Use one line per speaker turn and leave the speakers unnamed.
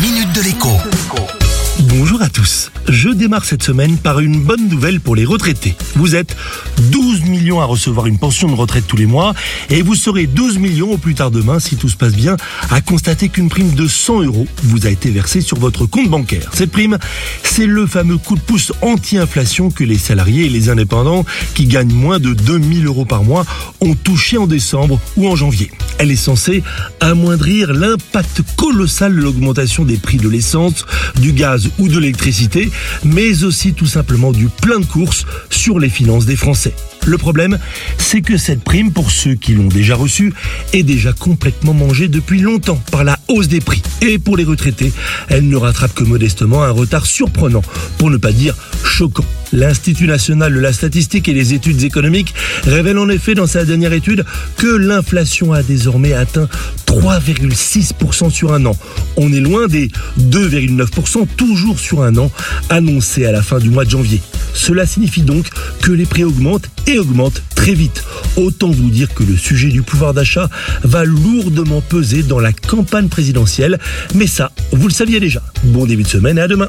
minute de l'écho.
Bonjour à tous. Je démarre cette semaine par une bonne nouvelle pour les retraités. Vous êtes 12 millions à recevoir une pension de retraite tous les mois et vous serez 12 millions au plus tard demain, si tout se passe bien, à constater qu'une prime de 100 euros vous a été versée sur votre compte bancaire. Cette prime, c'est le fameux coup de pouce anti-inflation que les salariés et les indépendants qui gagnent moins de 2000 euros par mois ont touché en décembre ou en janvier. Elle est censée amoindrir l'impact colossal de l'augmentation des prix de l'essence, du gaz ou de l'électricité, mais aussi tout simplement du plein de courses sur les finances des Français. Le problème, c'est que cette prime, pour ceux qui l'ont déjà reçue, est déjà complètement mangée depuis longtemps par la hausse des prix. Et pour les retraités, elle ne rattrape que modestement un retard surprenant, pour ne pas dire choquant. L'Institut national de la statistique et des études économiques révèle en effet dans sa dernière étude que l'inflation a désormais atteint 3,6% sur un an. On est loin des 2,9% toujours sur un an annoncés à la fin du mois de janvier. Cela signifie donc que les prix augmentent et augmentent très vite. Autant vous dire que le sujet du pouvoir d'achat va lourdement peser dans la campagne présidentielle. Mais ça, vous le saviez déjà. Bon début de semaine et à demain.